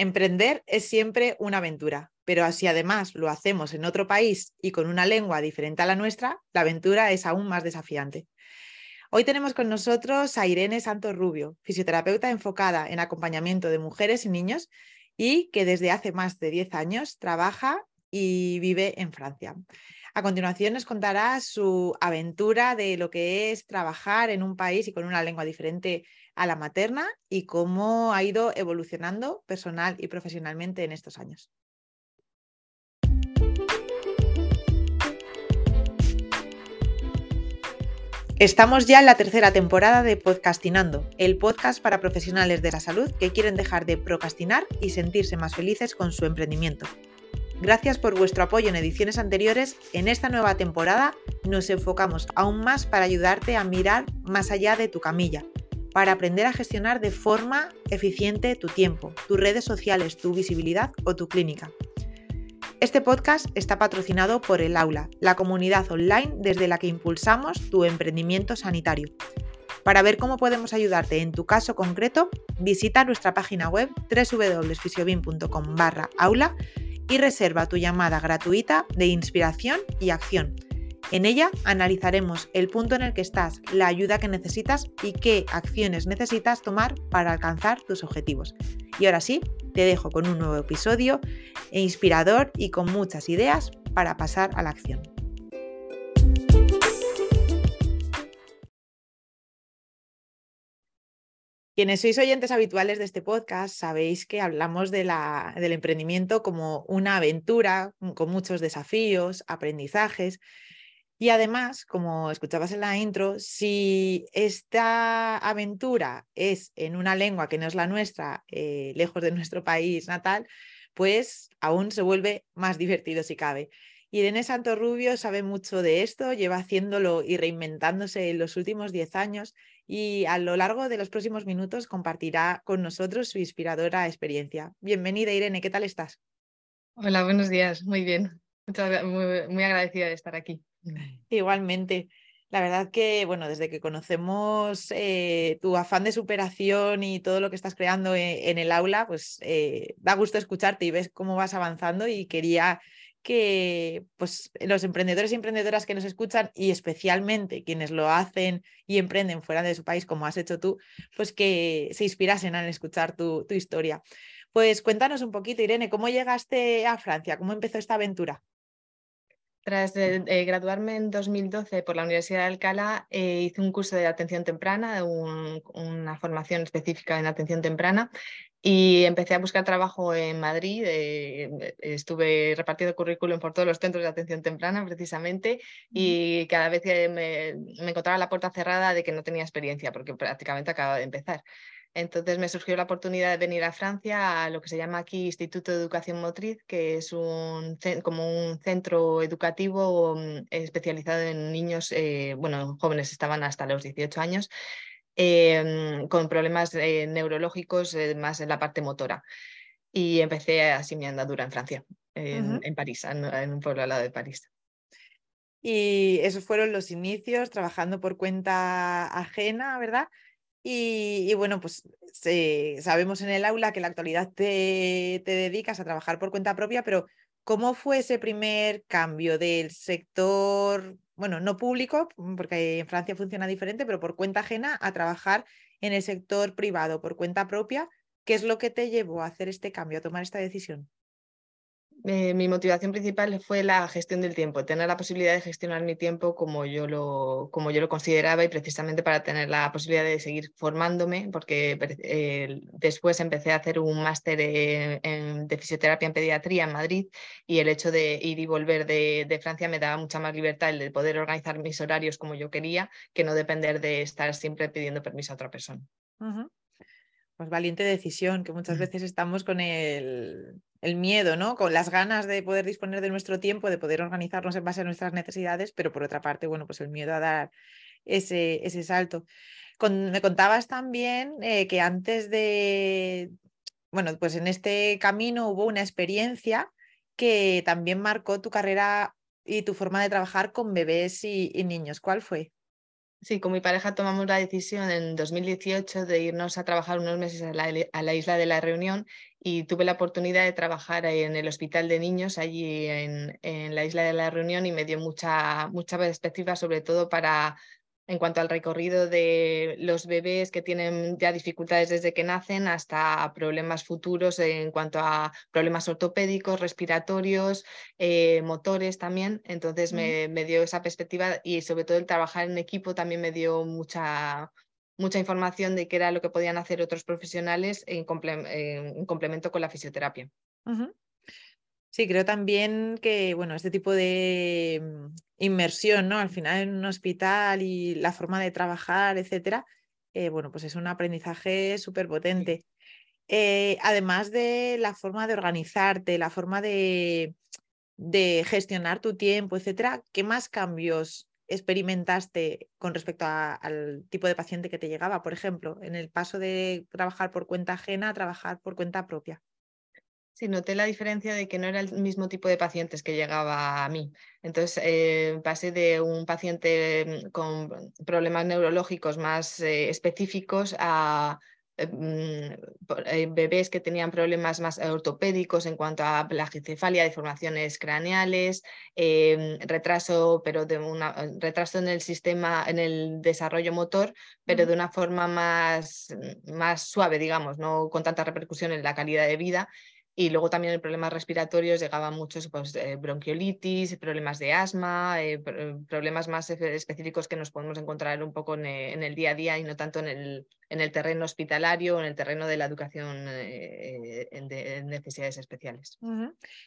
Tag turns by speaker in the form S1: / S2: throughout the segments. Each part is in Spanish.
S1: Emprender es siempre una aventura, pero si además lo hacemos en otro país y con una lengua diferente a la nuestra, la aventura es aún más desafiante. Hoy tenemos con nosotros a Irene Santos Rubio, fisioterapeuta enfocada en acompañamiento de mujeres y niños y que desde hace más de 10 años trabaja y vive en Francia. A continuación nos contará su aventura de lo que es trabajar en un país y con una lengua diferente a la materna y cómo ha ido evolucionando personal y profesionalmente en estos años. Estamos ya en la tercera temporada de Podcastinando, el podcast para profesionales de la salud que quieren dejar de procrastinar y sentirse más felices con su emprendimiento. Gracias por vuestro apoyo en ediciones anteriores. En esta nueva temporada nos enfocamos aún más para ayudarte a mirar más allá de tu camilla, para aprender a gestionar de forma eficiente tu tiempo, tus redes sociales, tu visibilidad o tu clínica. Este podcast está patrocinado por el Aula, la comunidad online desde la que impulsamos tu emprendimiento sanitario. Para ver cómo podemos ayudarte en tu caso concreto, visita nuestra página web www.fisiobin.com aula y reserva tu llamada gratuita de inspiración y acción. En ella analizaremos el punto en el que estás, la ayuda que necesitas y qué acciones necesitas tomar para alcanzar tus objetivos. Y ahora sí, te dejo con un nuevo episodio inspirador y con muchas ideas para pasar a la acción. Quienes sois oyentes habituales de este podcast sabéis que hablamos de la, del emprendimiento como una aventura con muchos desafíos, aprendizajes y además, como escuchabas en la intro, si esta aventura es en una lengua que no es la nuestra, eh, lejos de nuestro país natal, pues aún se vuelve más divertido si cabe. Irene Santo Rubio sabe mucho de esto, lleva haciéndolo y reinventándose en los últimos 10 años y a lo largo de los próximos minutos compartirá con nosotros su inspiradora experiencia. Bienvenida Irene, ¿qué tal estás?
S2: Hola, buenos días, muy bien. muy agradecida de estar aquí.
S1: Igualmente. La verdad que, bueno, desde que conocemos eh, tu afán de superación y todo lo que estás creando e, en, el aula, pues eh, da gusto escucharte y ves cómo vas avanzando y quería que pues, los emprendedores y emprendedoras que nos escuchan y especialmente quienes lo hacen y emprenden fuera de su país, como has hecho tú, pues que se inspirasen al escuchar tu, tu historia. Pues cuéntanos un poquito, Irene, ¿cómo llegaste a Francia? ¿Cómo empezó esta aventura?
S2: Tras graduarme en 2012 por la Universidad de Alcalá, eh, hice un curso de atención temprana, una formación específica en atención temprana y empecé a buscar trabajo en Madrid. Eh, estuve repartiendo currículum por todos los centros de atención temprana precisamente y cada vez que me, me encontraba la puerta cerrada de que no tenía experiencia porque prácticamente acababa de empezar. Entonces me surgió la oportunidad de venir a Francia a lo que se llama aquí Instituto de Educación Motriz, que es un, como un centro educativo mm, especializado en niños, eh, bueno, jóvenes estaban hasta los 18 años, em, con problemas eh, neurológicos eh, más en la parte motora. Y empecé así mi andadura en Francia, en, París, en, un pueblo al lado de París.
S1: Y esos fueron los inicios, trabajando por cuenta ajena, ¿verdad? Y, bueno, pues sabemos en el aula que en la actualidad te, dedicas a trabajar por cuenta propia, pero ¿cómo fue ese primer cambio del sector, bueno, no público, mm, porque en Francia funciona diferente, pero por cuenta ajena a trabajar en el sector privado por cuenta propia? ¿Qué es lo que te llevó a hacer este cambio, a tomar esta decisión?
S2: Eh, mi motivación principal fue la gestión del tiempo, tener la posibilidad de gestionar mi tiempo como yo lo, como yo lo consideraba y precisamente para tener la posibilidad de seguir formándome, porque eh, después empecé a hacer un máster de fisioterapia en pediatría en Madrid y el hecho de ir y volver de, Francia me daba mucha más libertad el de poder organizar mis horarios como yo quería que no depender de estar siempre pidiendo permiso a otra persona.
S1: Pues valiente decisión, que muchas veces estamos con el, el miedo, ¿no? Con las ganas de poder disponer de nuestro tiempo, de poder organizarnos en base a nuestras necesidades, pero por otra parte, bueno, pues el miedo a dar ese, ese salto. me contabas también eh, que antes de, bueno, pues en este camino hubo una experiencia que también marcó tu carrera y tu forma de trabajar con bebés y, niños. ¿Cuál fue?
S2: Sí, con mi pareja tomamos la decisión en 2018 de irnos a trabajar unos meses a la, isla de la Reunión y tuve la oportunidad de trabajar en el hospital de niños allí en, en la isla de la Reunión y me dio mucha, mucha perspectiva, sobre todo para en cuanto al recorrido de los bebés que tienen ya dificultades desde que nacen hasta problemas futuros en cuanto a problemas ortopédicos, respiratorios, eh, motores también. Entonces me, dio esa perspectiva y sobre todo el trabajar en equipo también me dio mucha, mucha información de qué era lo que podían hacer otros profesionales en, complemento con la fisioterapia.
S1: Sí, creo también que, bueno, este tipo de mm, inmersión, ¿no? Al final en un hospital y la forma de trabajar, etcétera, eh, bueno, pues es un aprendizaje súper potente. Eh, además de la forma de organizarte, la forma de, de gestionar tu tiempo, etcétera, ¿qué más cambios experimentaste con respecto al tipo de paciente que te llegaba, por ejemplo, en el paso de trabajar por cuenta ajena a trabajar por cuenta propia?
S2: Sí, noté la diferencia de que no era el mismo tipo de pacientes que llegaba a mí. Entonces, eh, pasé de un paciente mm, con problemas neurológicos más eh, específicos a bebés que tenían problemas más ortopédicos en cuanto a plagicefalia, deformaciones craneales, retraso, pero de una, retraso en el sistema, en el desarrollo motor, pero de una forma más, más suave, digamos, no con tanta repercusión en la calidad de vida. Y luego también en problemas respiratorios llegaban muchos pues, eh, bronquiolitis, problemas de asma, eh, eh, problemas más específicos que nos podemos encontrar un poco en, el día a día y no tanto en el, en el terreno hospitalario o en el terreno de la educación de necesidades especiales.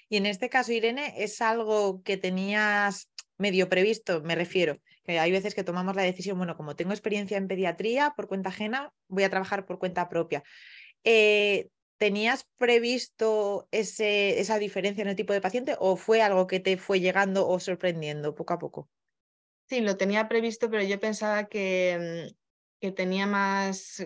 S1: Y en este caso, Irene, ¿es algo que tenías medio previsto? Me refiero, que hay veces que tomamos la decisión, bueno, como tengo experiencia en pediatría por cuenta ajena, voy a trabajar por cuenta propia. ¿Tenías previsto ese, esa diferencia en el tipo de paciente o fue algo que te fue llegando o sorprendiendo poco a poco?
S2: Sí, lo tenía previsto, pero yo pensaba que, mm, que tenía más,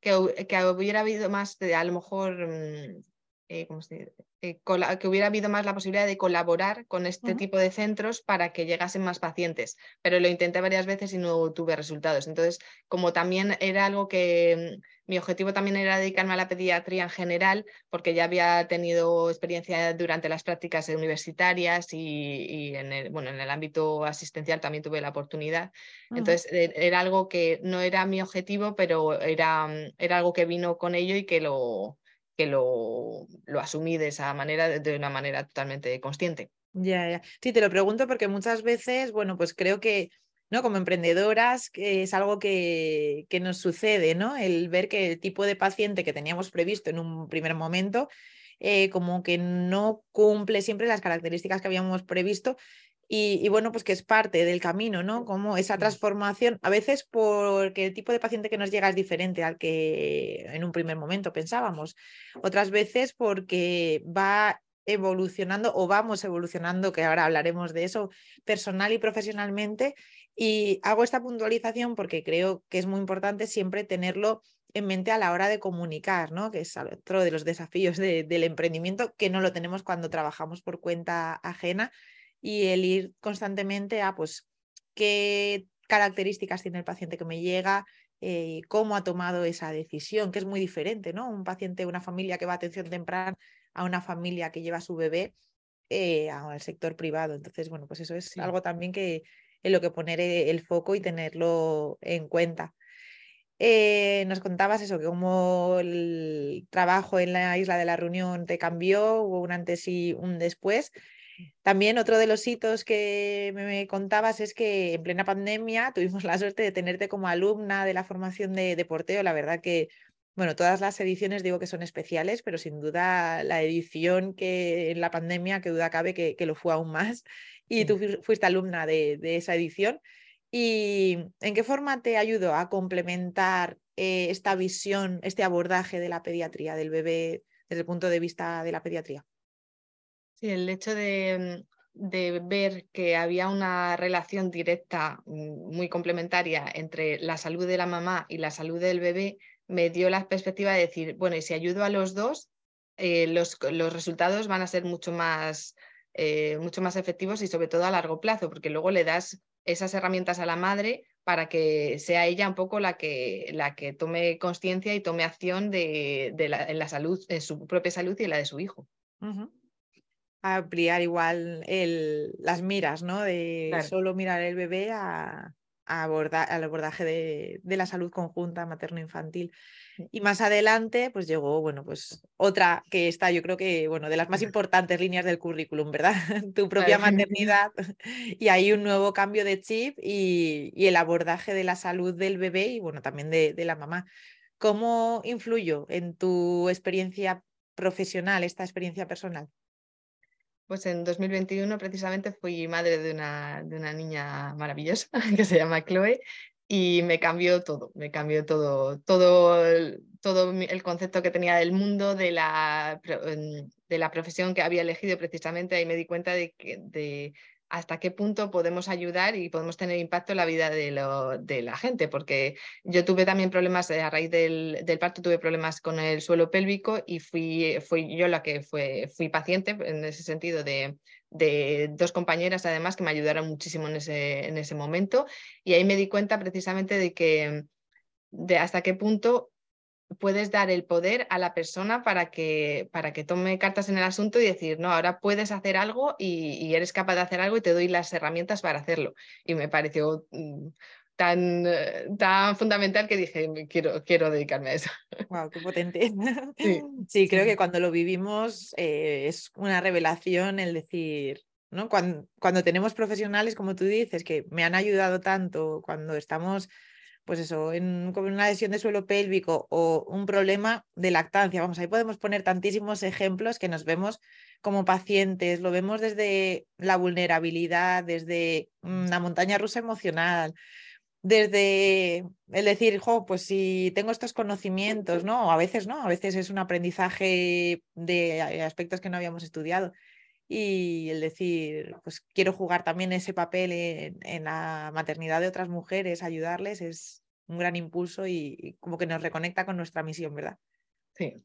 S2: que, hubiera habido más, de, a lo mejor, mm, eh, ¿cómo se eh, que hubiera habido más la posibilidad de colaborar con este tipo de centros para que llegasen más pacientes, pero lo intenté varias veces y no tuve resultados. Entonces, como también era algo que mm, mi objetivo también era dedicarme a la pediatría en general, porque ya había tenido experiencia durante las prácticas universitarias y, en, el, bueno, en el ámbito asistencial también tuve la oportunidad. Entonces, e, era algo que no era mi objetivo, pero era, mm, era algo que vino con ello y que lo, que lo, lo asumí de esa manera, de una manera totalmente consciente.
S1: Ya, ya. Sí, te lo pregunto porque muchas veces, bueno, pues creo que, ¿no? Como emprendedoras, es algo que, que nos sucede, ¿no? El ver que el tipo de paciente que teníamos previsto en un primer momento, eh, como que no cumple siempre las características que habíamos previsto y, bueno, pues que es parte del camino, ¿no? Como esa transformación, a veces porque el tipo de paciente que nos llega es diferente al que en un primer momento pensábamos, otras veces porque va evolucionando o vamos evolucionando, que ahora hablaremos de eso, personal y profesionalmente. Y hago esta puntualización porque creo que es muy importante siempre tenerlo en mente a la hora de comunicar, ¿no? que es otro de los desafíos del emprendimiento, que no lo tenemos cuando trabajamos por cuenta ajena y el ir constantemente a, pues, qué características tiene el paciente que me llega, eh, cómo ha tomado esa decisión, que es muy diferente, ¿no? Un paciente, una familia que va a atención temprana a una familia que lleva a su bebé eh, al sector privado. Entonces, bueno, pues eso es algo también que en lo que poner eh, el foco y tenerlo en cuenta. nos contabas eso, que como el trabajo en la isla de la reunión te cambió, hubo un antes y un después. También otro de los hitos que me contabas es que en plena pandemia tuvimos la suerte de tenerte como alumna de la formación de, deporteo. La verdad que, bueno, todas las ediciones digo que son especiales, pero sin duda la edición que en la pandemia, que duda cabe que, lo fue aún más. Y tú fuiste alumna de, esa edición. ¿Y en qué forma te ayudó a complementar eh, esta visión, este abordaje de la pediatría, del bebé desde el punto de vista de la pediatría?
S2: Sí, el hecho mm, de, ver que había una relación directa mm, muy complementaria entre la salud de la mamá y la salud del bebé me dio la perspectiva de decir, bueno, y si ayudo a los dos, eh, los, los, resultados van a ser mucho más, eh, mucho más efectivos y sobre todo a largo plazo, porque luego le das esas herramientas a la madre para que sea ella un poco la que, la que tome conciencia y tome acción de, la, en la salud, en su propia salud y en la de su hijo.
S1: Ampliar igual el, las miras, ¿no? De solo mirar el bebé a, abordar, al abordaje de, de, la salud conjunta materno-infantil. Y más adelante, pues llegó, bueno, pues otra que está, yo creo que, bueno, de las más importantes líneas del currículum, ¿verdad? tu propia maternidad y hay un nuevo cambio de chip y, y, el abordaje de la salud del bebé y, bueno, también de, de la mamá. ¿Cómo influyó en tu experiencia profesional, esta experiencia personal?
S2: Pues en 2021 precisamente fui madre de una, de una niña maravillosa que se llama Chloe y me cambió todo, me cambió todo, todo, todo el concepto que tenía del mundo, de la, de la profesión que había elegido precisamente, ahí me di cuenta de, que, de, hasta qué punto podemos ayudar y podemos tener impacto en la vida de, la gente, porque yo tuve también problemas eh, a raíz del, del, parto, tuve problemas con el suelo pélvico y fui, fui yo la que fue, fui paciente en ese sentido de, de dos compañeras además que me ayudaron muchísimo en ese, en ese momento. Y ahí me di cuenta precisamente de que de hasta qué punto puedes dar el poder a la persona para que, para que tome cartas en el asunto y decir, no, ahora puedes hacer algo y, eres capaz de hacer algo y te doy las herramientas para hacerlo. Y me pareció mm, tan, eh, tan fundamental que dije, quiero, quiero dedicarme a eso.
S1: Wow, qué potente. Sí, creo que cuando lo vivimos eh, es una revelación el decir, ¿no? Cuando, cuando tenemos profesionales, como tú dices, que me han ayudado tanto, cuando estamos pues eso, en, con una lesión de suelo pélvico o un problema de lactancia. Vamos, ahí podemos poner tantísimos ejemplos que nos vemos como pacientes, lo vemos desde la vulnerabilidad, desde una montaña rusa emocional, desde el decir, jo, pues si tengo estos conocimientos, ¿no? A veces no, a veces es un aprendizaje de aspectos que no habíamos estudiado y el decir, pues quiero jugar también ese papel en, la maternidad de otras mujeres, ayudarles, es un gran impulso y, como que nos reconecta con nuestra misión, ¿verdad?
S2: Sí.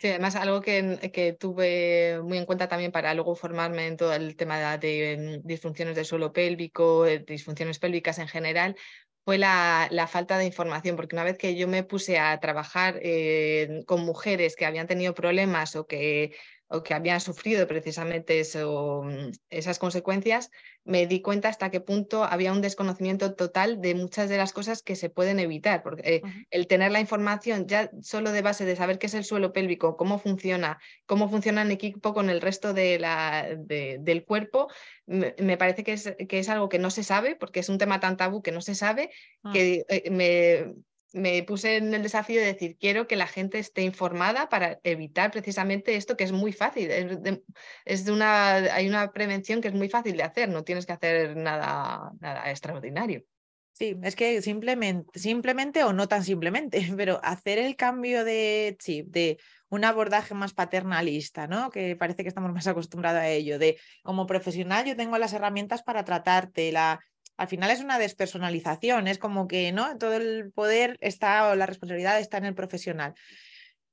S2: Sí, además algo que, que, tuve muy en cuenta también para luego formarme en todo el tema de, disfunciones del suelo pélvico, disfunciones pélvicas en general, fue la, la, falta de información, porque una vez que yo me puse a trabajar eh, con mujeres que habían tenido problemas o que o que habían sufrido precisamente eso, mm, esas consecuencias, me di cuenta hasta qué punto había un desconocimiento total de muchas de las cosas que se pueden evitar, porque eh, el tener la información ya solo de base de saber qué es el suelo pélvico, cómo funciona, cómo funciona en equipo con el resto de la, del cuerpo, me, parece que es, que es, algo que no se sabe, porque es un tema tan tabú que no se sabe, ah. que eh, me, me puse en el desafío de decir, quiero que la gente esté informada para evitar precisamente esto que es muy fácil. Es, de, una, hay una prevención que es muy fácil de hacer, no tienes que hacer nada, nada extraordinario.
S1: Sí, es que simplemente, simplemente o no tan simplemente, pero hacer el cambio de chip, de un abordaje más paternalista, ¿no? Que parece que estamos más acostumbrados a ello, de como profesional yo tengo las herramientas para tratarte, la, al final es una despersonalización, es como que no todo el poder está o la responsabilidad está en el profesional.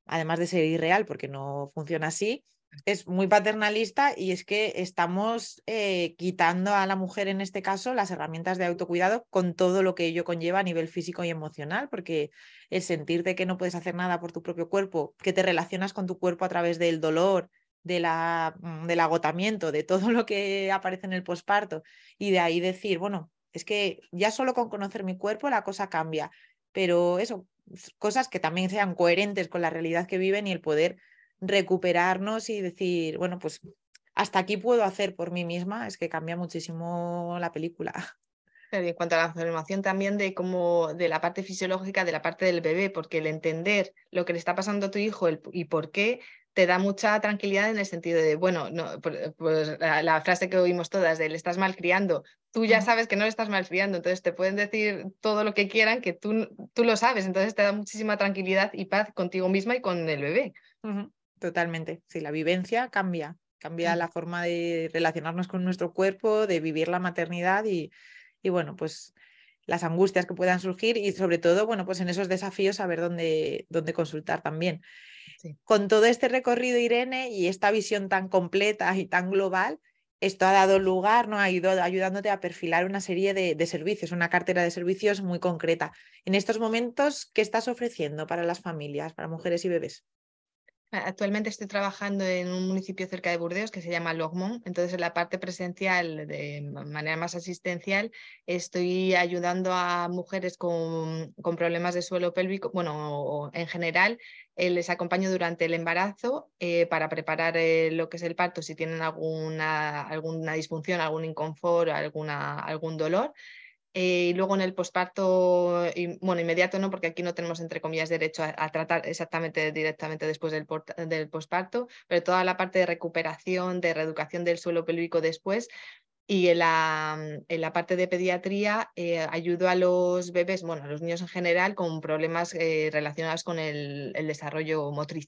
S1: Además de ser irreal, porque no funciona así, es muy paternalista y es que estamos eh, quitando a la mujer en este caso las herramientas de autocuidado con todo lo que ello conlleva a nivel físico y emocional, porque el sentirte que no puedes hacer nada por tu propio cuerpo, que te relacionas con tu cuerpo a través del dolor, de la, mm, del agotamiento, de todo lo que aparece en el posparto y de ahí decir, bueno, es que ya solo con conocer mi cuerpo la cosa cambia, pero eso, cosas que también sean coherentes con la realidad que viven y el poder recuperarnos y decir, bueno, pues hasta aquí puedo hacer por mí misma, es que cambia muchísimo la película.
S2: en cuanto a la formación también de cómo de la parte fisiológica de la parte del bebé, porque el entender lo que le está pasando a tu hijo y por qué te da mucha tranquilidad en el sentido de, bueno, no, pues la, frase que oímos todas de le estás malcriando, tú ya sabes que no le estás malcriando, entonces te pueden decir todo lo que quieran que tú, tú lo sabes, entonces te da muchísima tranquilidad y paz contigo misma y con el bebé.
S1: Totalmente, sí, la vivencia cambia, cambia la forma de relacionarnos con nuestro cuerpo, de vivir la maternidad y, y bueno, pues las angustias que puedan surgir y sobre todo, bueno, pues en esos desafíos saber dónde, dónde consultar también. Con todo este recorrido, Irene, y esta visión tan completa y tan global, esto ha dado lugar, ¿no? ha ido ayudándote a perfilar una serie de, de, servicios, una cartera de servicios muy concreta. En estos momentos, ¿qué estás ofreciendo para las familias, para mujeres y bebés?
S2: Actualmente estoy trabajando en un municipio cerca de Burdeos que se llama Logmont, entonces en la parte presencial, de manera más asistencial, estoy ayudando a mujeres con, con problemas de suelo pélvico, bueno, en general, eh, les acompaño durante el embarazo eh, para preparar eh, lo que es el parto si tienen alguna, alguna disfunción, algún inconfort, alguna, algún dolor. Eh, y luego en el posparto, bueno, inmediato no, porque aquí no tenemos, entre comillas, derecho a, tratar exactamente directamente después del, del posparto, pero toda la parte de recuperación, de reeducación del suelo pélvico después. Y en la, en la parte de pediatría eh, ayudo a los bebés, bueno, a los niños en general, con problemas eh, relacionados con el, el desarrollo motriz.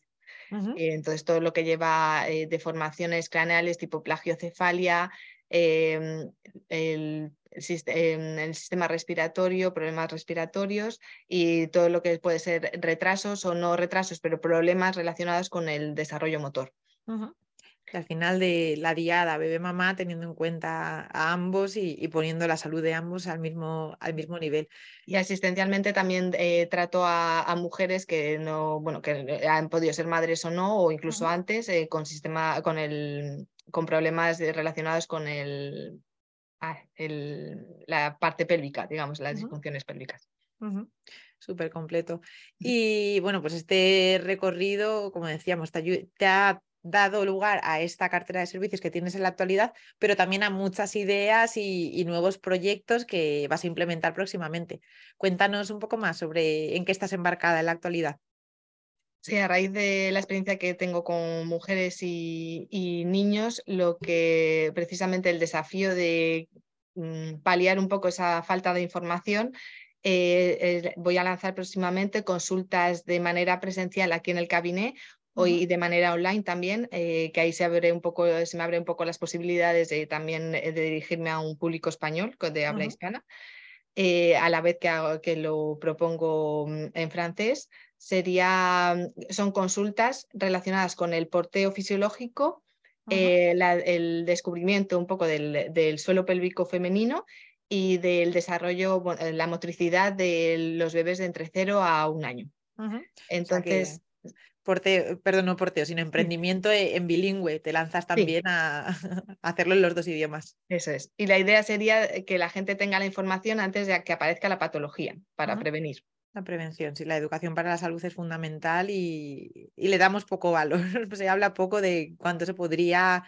S2: entonces, todo lo que lleva deformaciones craneales tipo plagiocefalia, el el sistema respiratorio, problemas respiratorios y todo lo que puede ser retrasos o no retrasos, pero problemas relacionados con el desarrollo motor.
S1: Al final de la diada bebé-mamá, teniendo en cuenta a ambos y, poniendo la salud de ambos al mismo, al mismo nivel.
S2: Y asistencialmente también eh, trato a, mujeres que no, bueno, que han podido ser madres o no, o incluso antes, eh, con sistema, con el con problemas relacionados con el Ah, la parte pélvica, digamos, las disfunciones pélvicas.
S1: Súper completo. Y bueno, pues este recorrido, como decíamos, te, ha dado lugar a esta cartera de servicios que tienes en la actualidad, pero también a muchas ideas y, nuevos proyectos que vas a implementar próximamente. Cuéntanos un poco más sobre en qué estás embarcada en la actualidad.
S2: Sí, a raíz de la experiencia que tengo con mujeres y, niños, lo que precisamente el desafío de mm, paliar un poco esa falta de información, eh, voy a lanzar próximamente consultas de manera presencial aquí en el cabinet y de manera online también, eh, que ahí se, abre un poco, se me abren un poco las posibilidades de también eh, de dirigirme a un público español de habla hispana. a la vez que, que lo propongo mm, en francés, sería, son consultas relacionadas con el porteo fisiológico, eh, el descubrimiento un poco del, suelo pélvico femenino y del desarrollo, eh, la motricidad de los bebés de entre cero a un año. Entonces...
S1: porteo, perdón, no porteo, sino emprendimiento e, en bilingüe. Te lanzas también a, hacerlo en los dos idiomas.
S2: Eso es. Y la idea sería que la gente tenga la información antes de que aparezca la patología para prevenir.
S1: La prevención, sí, la educación para la salud es fundamental y, le damos poco valor. se habla poco de cuánto se podría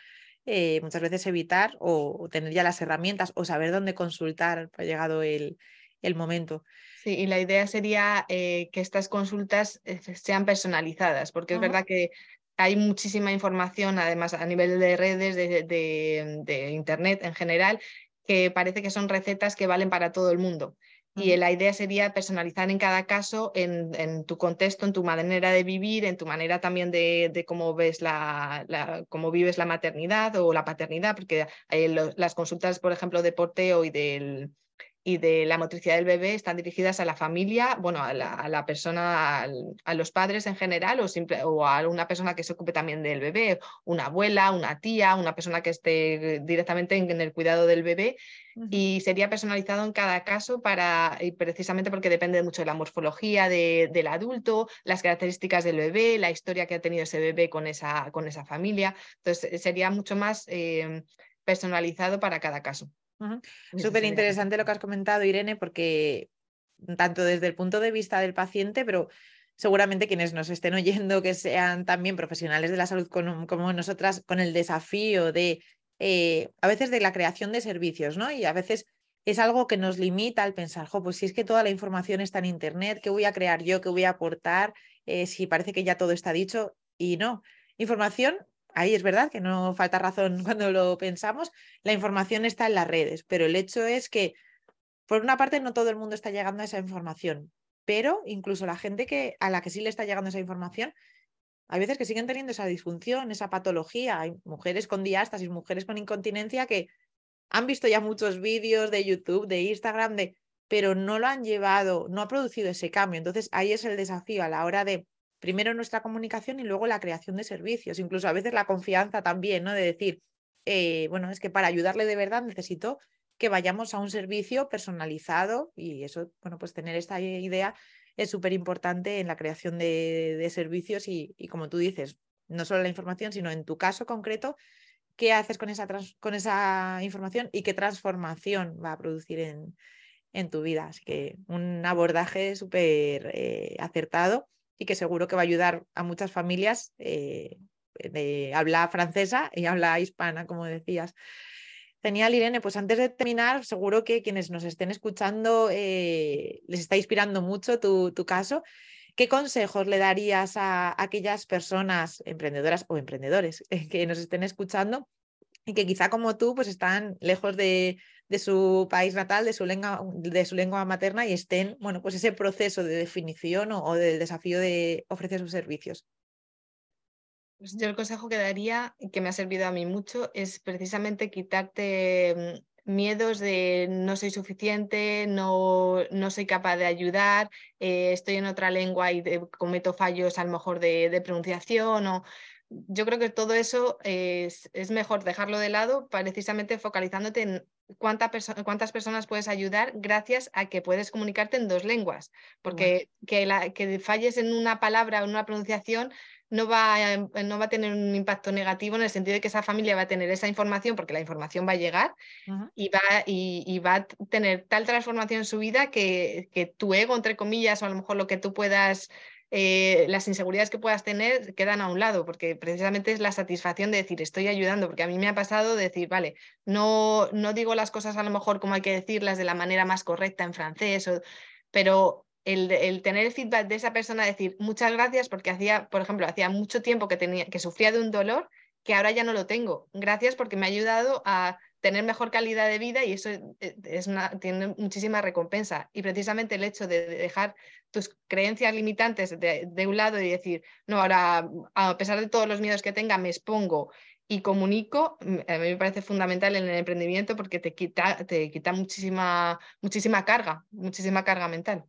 S1: eh, muchas veces evitar o, tener ya las herramientas o saber dónde consultar ha llegado el, el momento.
S2: Sí, y la idea sería eh, que estas consultas eh, sean personalizadas, porque es verdad que hay muchísima información, además a nivel de redes, de, de, Internet en general, que parece que son recetas que valen para todo el mundo. Y la idea sería personalizar en cada caso, en, tu contexto, en tu manera de vivir, en tu manera también de, cómo ves la, cómo vives la maternidad o la paternidad, porque las consultas, por ejemplo, de porteo y del, y de la motricidad del bebé están dirigidas a la familia, bueno, a la, persona, a, los padres en general o, simple, o a una persona que se ocupe también del bebé, una abuela, una tía, una persona que esté directamente en, el cuidado del bebé y sería personalizado en cada caso para, y precisamente porque depende mucho de la morfología del adulto, las características del bebé, la historia que ha tenido ese bebé con esa, con esa familia. Entonces sería mucho más eh, personalizado para cada caso.
S1: Súper interesante lo que has comentado, Irene, porque tanto desde el punto de vista del paciente, pero seguramente quienes nos estén oyendo, que sean también profesionales de la salud como nosotras, con el desafío de eh, a veces de la creación de servicios, ¿no? Y a veces es algo que nos limita al pensar, pues si es que toda la información está en Internet, ¿qué voy a crear yo? ¿Qué voy a aportar? Eh, si parece que ya todo está dicho y no. Información ahí es verdad que no falta razón cuando lo pensamos, la información está en las redes, pero el hecho es que, por una parte, no todo el mundo está llegando a esa información, pero incluso la gente que, a la que sí le está llegando esa información, hay veces que siguen teniendo esa disfunción, esa patología. Hay mujeres con diástasis, mujeres con incontinencia que han visto ya muchos vídeos de YouTube, de Instagram, de, pero no lo han llevado, no ha producido ese cambio. Entonces ahí es el desafío a la hora de primero nuestra comunicación y luego la creación de servicios, incluso a veces la confianza también, ¿no? De decir, eh, bueno, es que para ayudarle de verdad necesito que vayamos a un servicio personalizado y eso, bueno, pues tener esta idea es súper importante en la creación de, servicios y, como tú dices, no solo la información, sino en tu caso concreto, qué haces con esa, con esa información y qué transformación va a producir en, en tu vida. Así que un abordaje súper eh, acertado y que seguro que va a ayudar a muchas familias eh, de habla francesa y habla hispana, como decías. Genial, Irene. Pues antes de terminar, seguro que quienes nos estén escuchando eh, les está inspirando mucho tu, tu, caso. ¿Qué consejos le darías a aquellas personas emprendedoras o emprendedores que nos estén escuchando y que quizá como tú pues están lejos de, de su país natal, de su, lengua, de su lengua materna y estén, bueno, pues ese proceso de definición o, o del desafío de ofrecer sus servicios?
S2: Pues yo el consejo que daría, que me ha servido a mí mucho, es precisamente quitarte mm, miedos de no soy suficiente, no, no soy capaz de ayudar, eh, estoy en otra lengua y cometo fallos a lo mejor de, pronunciación. O... Yo creo que todo eso es, es, mejor dejarlo de lado precisamente focalizándote en cuánta cuántas personas puedes ayudar gracias a que puedes comunicarte en dos lenguas. Porque que, la, que falles en una palabra o en una pronunciación no va, a, no va a tener un impacto negativo en el sentido de que esa familia va a tener esa información porque la información va a llegar y, va, y, va a tener tal transformación en su vida que, que, tu ego, entre comillas, o a lo mejor lo que tú puedas, eh, las inseguridades que puedas tener quedan a un lado, porque precisamente es la satisfacción de decir estoy ayudando, porque a mí me ha pasado de decir, vale, no, no digo las cosas a lo mejor como hay que decirlas de la manera más correcta en francés, o, pero el, tener el feedback de esa persona, decir muchas gracias porque hacía, por ejemplo, hacía mucho tiempo que, tenía, que sufría de un dolor que ahora ya no lo tengo. Gracias porque me ha ayudado a tener mejor calidad de vida y eso es tiene muchísima recompensa. Y precisamente el hecho de dejar tus creencias limitantes de, un lado y decir, no, ahora a pesar de todos los miedos que tenga, me expongo y comunico, mm, a mí me parece fundamental en el emprendimiento porque te quita, te quita muchísima, muchísima carga, muchísima carga mental.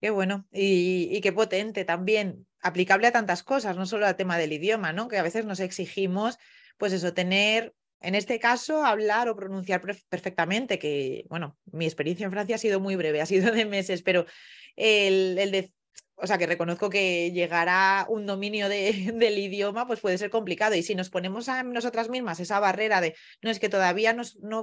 S1: Qué bueno y, qué potente también, aplicable a tantas cosas, no solo al tema del idioma, ¿no? Que a veces nos exigimos, pues eso, tener, en este caso, hablar o pronunciar perfectamente, que, bueno, mi experiencia en Francia ha sido muy breve, ha sido de meses, pero el, el, de, o sea, que reconozco que llegar a un dominio de, del idioma pues puede ser complicado. Y si nos ponemos a nosotras mismas esa barrera de no es que todavía no, no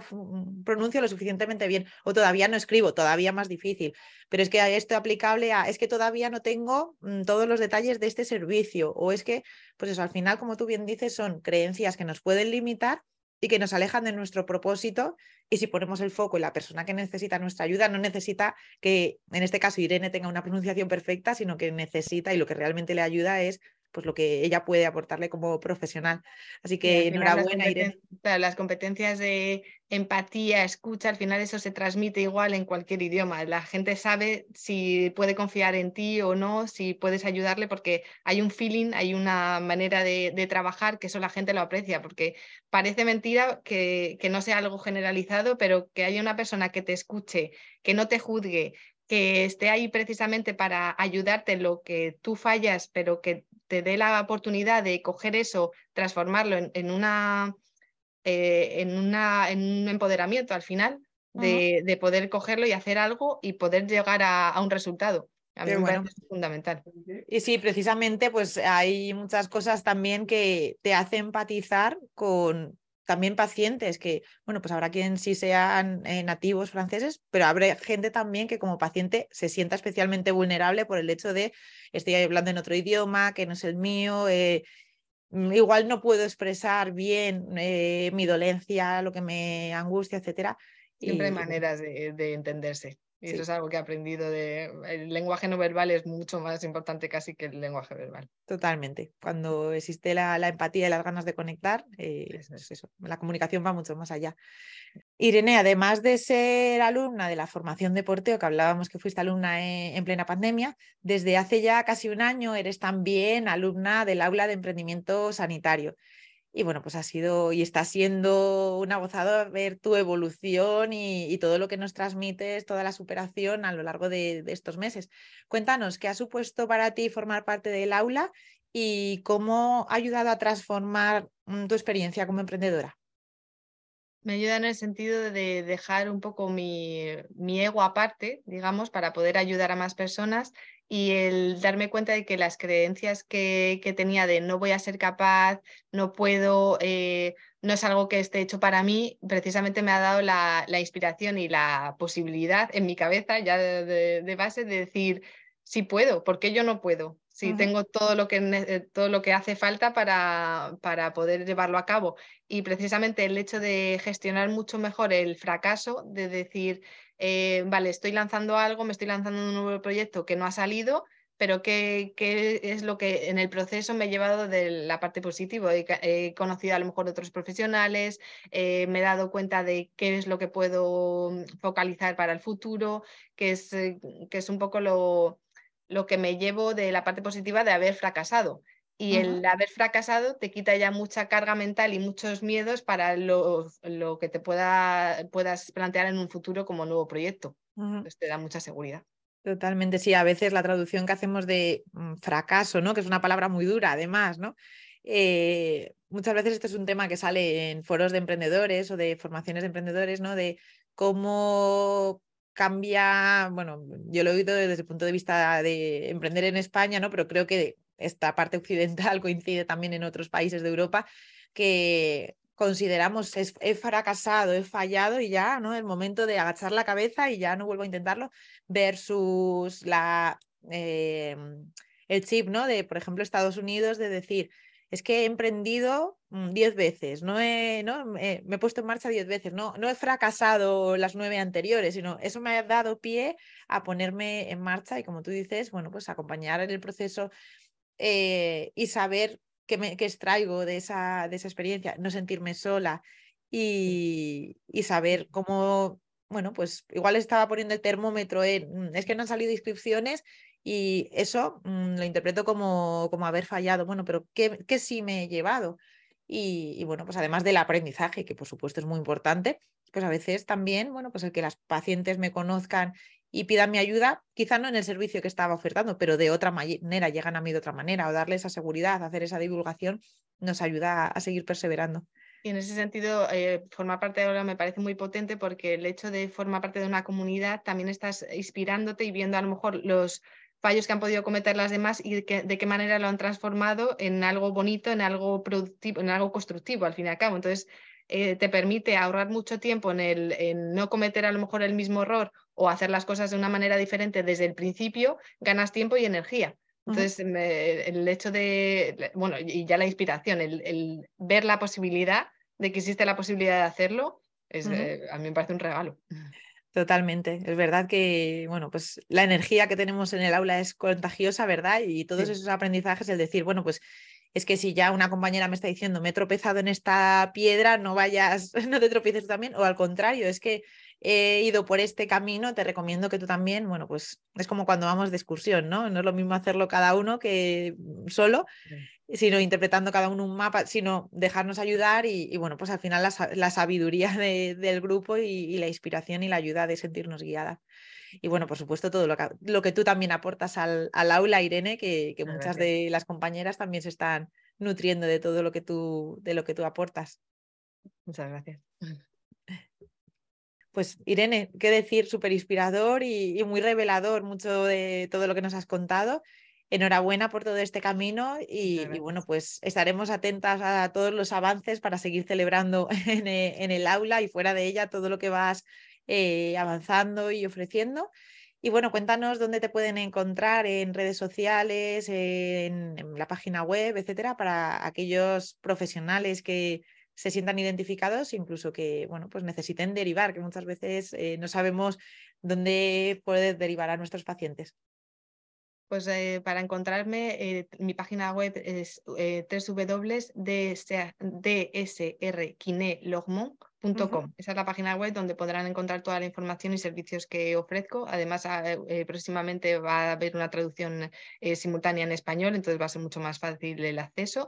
S1: pronuncio lo suficientemente bien o todavía no escribo, todavía más difícil. Pero es que esto aplicable a es que todavía no tengo mm, todos los detalles de este servicio o es que, pues eso, al final, como tú bien dices, son creencias que nos pueden limitar y que nos alejan de nuestro propósito. Y si ponemos el foco en la persona que necesita nuestra ayuda, no necesita que, en este caso, Irene tenga una pronunciación perfecta, sino que necesita y lo que realmente le ayuda es pues lo que ella puede aportarle como profesional. Así que enhorabuena, Irene.
S2: Las competencias de empatía, escucha, al final eso se transmite igual en cualquier idioma. La gente sabe si puede confiar en ti o no, si puedes ayudarle, porque hay un feeling, hay una manera de, trabajar que eso la gente lo aprecia, porque parece mentira que, que no sea algo generalizado, pero que haya una persona que te escuche, que no te juzgue, que esté ahí precisamente para ayudarte en lo que tú fallas, pero que te dé la oportunidad de coger eso, transformarlo en, una, eh, en, una, en un empoderamiento al final, de, poder cogerlo y hacer algo y poder llegar a, un resultado. A mí me parece fundamental.
S1: Y sí, precisamente, pues hay muchas cosas también que te hacen empatizar con, también pacientes que, bueno, pues habrá quien sí sean eh, nativos franceses, pero habrá gente también que como paciente se sienta especialmente vulnerable por el hecho de estoy hablando en otro idioma que no es el mío, eh, mm, igual no puedo expresar bien eh, mi dolencia, lo que me angustia, etcétera.
S2: Siempre hay maneras de entenderse. Y eso es algo que he aprendido de... El lenguaje no verbal es mucho más importante casi que el lenguaje verbal.
S1: Totalmente. Cuando existe la, empatía y las ganas de conectar, eh, eso es eso. La comunicación va mucho más allá. Irene, además de ser alumna de la formación de porteo, que hablábamos que fuiste alumna en, en plena pandemia, desde hace ya casi un año eres también alumna del aula de emprendimiento sanitario. Y bueno, pues ha sido y está siendo una gozada ver tu evolución y, todo lo que nos transmites, toda la superación a lo largo de, estos meses. Cuéntanos, ¿qué ha supuesto para ti formar parte del aula y cómo ha ayudado a transformar mm, tu experiencia como emprendedora?
S2: Me ayuda en el sentido de dejar un poco mi, mi ego aparte, digamos, para poder ayudar a más personas y el darme cuenta de que las creencias que, que tenía de no voy a ser capaz, no puedo, eh, no es algo que esté hecho para mí, precisamente me ha dado la, la inspiración y la posibilidad en mi cabeza ya de, de, base de decir, sí puedo, ¿por qué yo no puedo? Si tengo todo lo que, eh, todo lo que hace falta para, para, poder llevarlo a cabo. Y precisamente el hecho de gestionar mucho mejor el fracaso, de decir, eh, vale, estoy lanzando algo, me estoy lanzando un nuevo proyecto que no ha salido, pero ¿qué, ¿qué, es lo que en el proceso me he llevado de la parte positiva? He, conocido a lo mejor otros profesionales, eh, me he dado cuenta de qué es lo que puedo focalizar para el futuro, que es, que es un poco lo lo que me llevo de la parte positiva de haber fracasado. Y el haber fracasado te quita ya mucha carga mental y muchos miedos para lo, lo que te pueda, puedas plantear en un futuro como nuevo proyecto. Entonces te da mucha seguridad.
S1: Totalmente, sí. A veces la traducción que hacemos de mm, fracaso, ¿no? Que es una palabra muy dura, además, ¿no? Eh, muchas veces este es un tema que sale en foros de emprendedores o de formaciones de emprendedores, ¿no? De cómo cambia, bueno, yo lo he oído desde el punto de vista de emprender en España, ¿no? Pero creo que esta parte occidental coincide también en otros países de Europa, que consideramos he fracasado, he fallado y ya, ¿no? El momento de agachar la cabeza y ya no vuelvo a intentarlo, versus la, em, el chip, ¿no? De, por ejemplo, Estados Unidos, de decir, es que he emprendido mm, diez veces, no, he, ¿no? Me, he puesto en marcha diez veces, no, no he fracasado las nueve anteriores, sino eso me ha dado pie a ponerme en marcha y como tú dices, bueno, pues acompañar en el proceso eh, y saber qué, me, extraigo de esa, de esa experiencia, no sentirme sola y, y saber cómo bueno, pues igual estaba poniendo el termómetro en, es que no han salido inscripciones y eso mm, lo interpreto como, como haber fallado. Bueno, pero ¿qué, qué sí me he llevado? Y, bueno, pues además del aprendizaje, que por supuesto es muy importante, pues a veces también, bueno, pues el que las pacientes me conozcan y pidan mi ayuda, quizá no en el servicio que estaba ofertando, pero de otra manera, llegan a mí de otra manera, o darle esa seguridad, hacer esa divulgación, nos ayuda a seguir perseverando.
S2: Y en ese sentido, eh, formar parte de ahora me parece muy potente porque el hecho de formar parte de una comunidad también estás inspirándote y viendo a lo mejor los fallos que han podido cometer las demás y de, qué manera lo han transformado en algo bonito, en algo productivo, en algo constructivo al fin y al cabo. Entonces, eh, te permite ahorrar mucho tiempo en, el, en no cometer a lo mejor el mismo error o hacer las cosas de una manera diferente desde el principio, ganas tiempo y energía. Entonces, el hecho de, bueno, y ya la inspiración, el, ver la posibilidad de que existe la posibilidad de hacerlo, es, eh, a mí me parece un regalo.
S1: Totalmente. Es verdad que, bueno, pues la energía que tenemos en el aula es contagiosa, ¿verdad? Y todos esos aprendizajes, el decir, bueno, pues es que si ya una compañera me está diciendo, me he tropezado en esta piedra, no vayas, no te tropieces también, o al contrario, es que he ido por este camino, te recomiendo que tú también, bueno, pues es como cuando vamos de excursión, ¿no? No es lo mismo hacerlo cada uno que solo sino interpretando cada uno un mapa, sino dejarnos ayudar y, bueno, pues al final la, sabiduría del grupo y, la inspiración y la ayuda de sentirnos guiadas. Y bueno, por supuesto, todo lo que, lo que tú también aportas al, aula, Irene, que, muchas de las compañeras también se están nutriendo de todo lo que tú, de lo que tú aportas.
S2: Muchas gracias.
S1: Pues Irene, qué decir, súper inspirador y, muy revelador mucho de todo lo que nos has contado enhorabuena por todo este camino y, bueno, pues estaremos atentas a todos los avances para seguir celebrando e, en, el aula y fuera de ella todo lo que vas eh, avanzando y ofreciendo. Y bueno, cuéntanos dónde te pueden encontrar en redes sociales, en, la página web, etcétera, para aquellos profesionales que se sientan identificados, incluso que bueno, pues necesiten derivar, que muchas veces eh, no sabemos dónde poder derivar a nuestros pacientes.
S2: Pues eh, para encontrarme, eh, mi página web es eh, www.dsrquinelogmont.com. Esa es la página web donde podrán encontrar toda la información y servicios que ofrezco. Además, ah, próximamente va a haber una traducción simultánea en español, entonces va a ser mucho más fácil el acceso.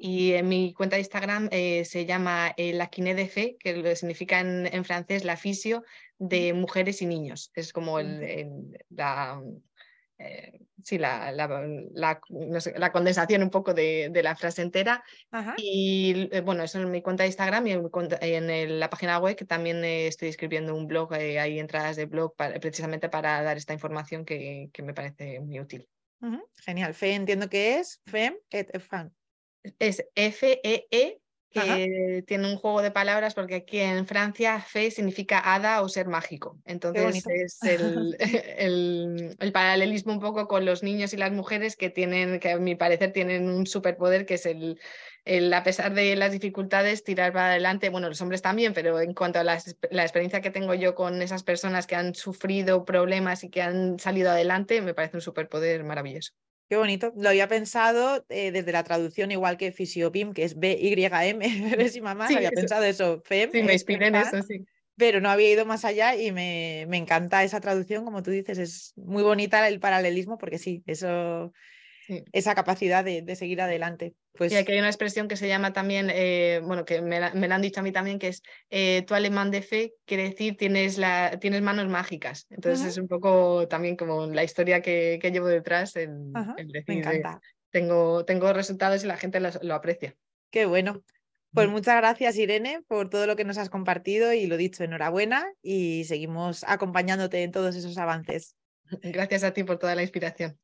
S2: Y en mi cuenta de Instagram se llama la Quiné de Fe, que significa en, francés la fisio de mujeres y niños. Es como el, la eh, sí, la, la, condensación un poco de, la frase entera. Y eh, bueno, eso en mi cuenta de Instagram y en, la página web que también estoy escribiendo un blog, hay entradas de blog precisamente para dar esta información que, me parece muy útil.
S1: Genial. Fe entiendo que es FEM et fan.
S2: Es F-E-E que tiene un juego de palabras porque aquí en Francia fe significa hada o ser mágico. Entonces es el, el, paralelismo un poco con los niños y las mujeres que tienen, que a mi parecer tienen un superpoder que es el, el a pesar de las dificultades, tirar para adelante. Bueno, los hombres también, pero en cuanto a la, la experiencia que tengo yo con esas personas que han sufrido problemas y que han salido adelante, me parece un superpoder maravilloso.
S1: Qué bonito. Lo había pensado eh, desde la traducción, igual que Fisiopim, que es B-Y-M, y mamá, había pensado eso, FEM.
S2: Sí, me inspiré en eso, sí.
S1: Pero no había ido más allá y me, me, encanta esa traducción, como tú dices, es muy bonita el paralelismo, porque sí, eso esa capacidad de, seguir adelante.
S2: Pues... Y aquí hay una expresión que se llama también, eh, bueno, que me la, han dicho a mí también, que es eh, tu alemán de fe, quiere decir tienes, la, tienes manos mágicas. Entonces es un poco también como la historia que, llevo detrás en, decir, me encanta. tengo, tengo resultados y la gente lo, aprecia.
S1: Qué bueno. Pues muchas gracias, Irene, por todo lo que nos has compartido y lo dicho, enhorabuena y seguimos acompañándote en todos esos avances.
S2: Gracias a ti por toda la inspiración.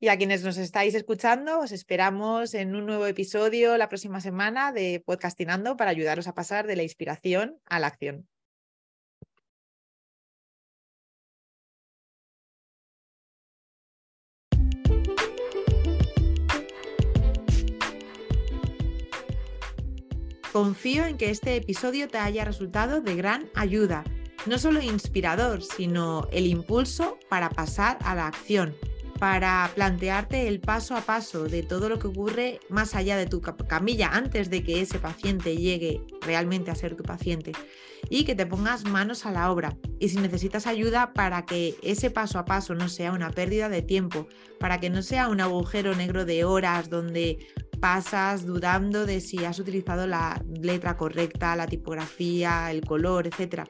S1: Y a quienes nos estáis escuchando, os esperamos en un nuevo episodio la próxima semana de Podcastinando para ayudaros a pasar de la inspiración a la acción. Confío en que este episodio te haya resultado de gran ayuda, no solo inspirador, sino el impulso para pasar a la acción para plantearte el paso a paso de todo lo que ocurre más allá de tu camilla antes de que ese paciente llegue realmente a ser tu paciente y que te pongas manos a la obra. Y si necesitas ayuda para que ese paso a paso no sea una pérdida de tiempo, para que no sea un agujero negro de horas donde pasas dudando de si has utilizado la letra correcta, la tipografía, el color, etcétera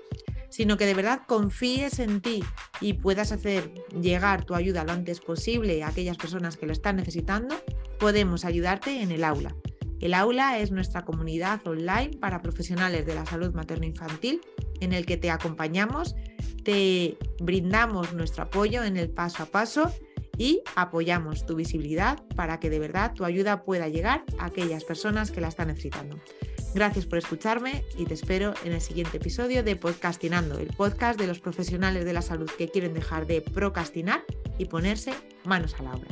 S1: sino que de verdad confíes en ti y puedas hacer llegar tu ayuda lo antes posible a aquellas personas que lo están necesitando, podemos ayudarte en el aula. El aula es nuestra comunidad online para profesionales de la salud materno-infantil en el que te acompañamos, te brindamos nuestro apoyo en el paso a paso y apoyamos tu visibilidad para que de verdad tu ayuda pueda llegar a aquellas personas que la están necesitando. Gracias por escucharme y te espero en el siguiente episodio de Podcastinando, el podcast de los profesionales de la salud que quieren dejar de procrastinar y ponerse manos a la obra.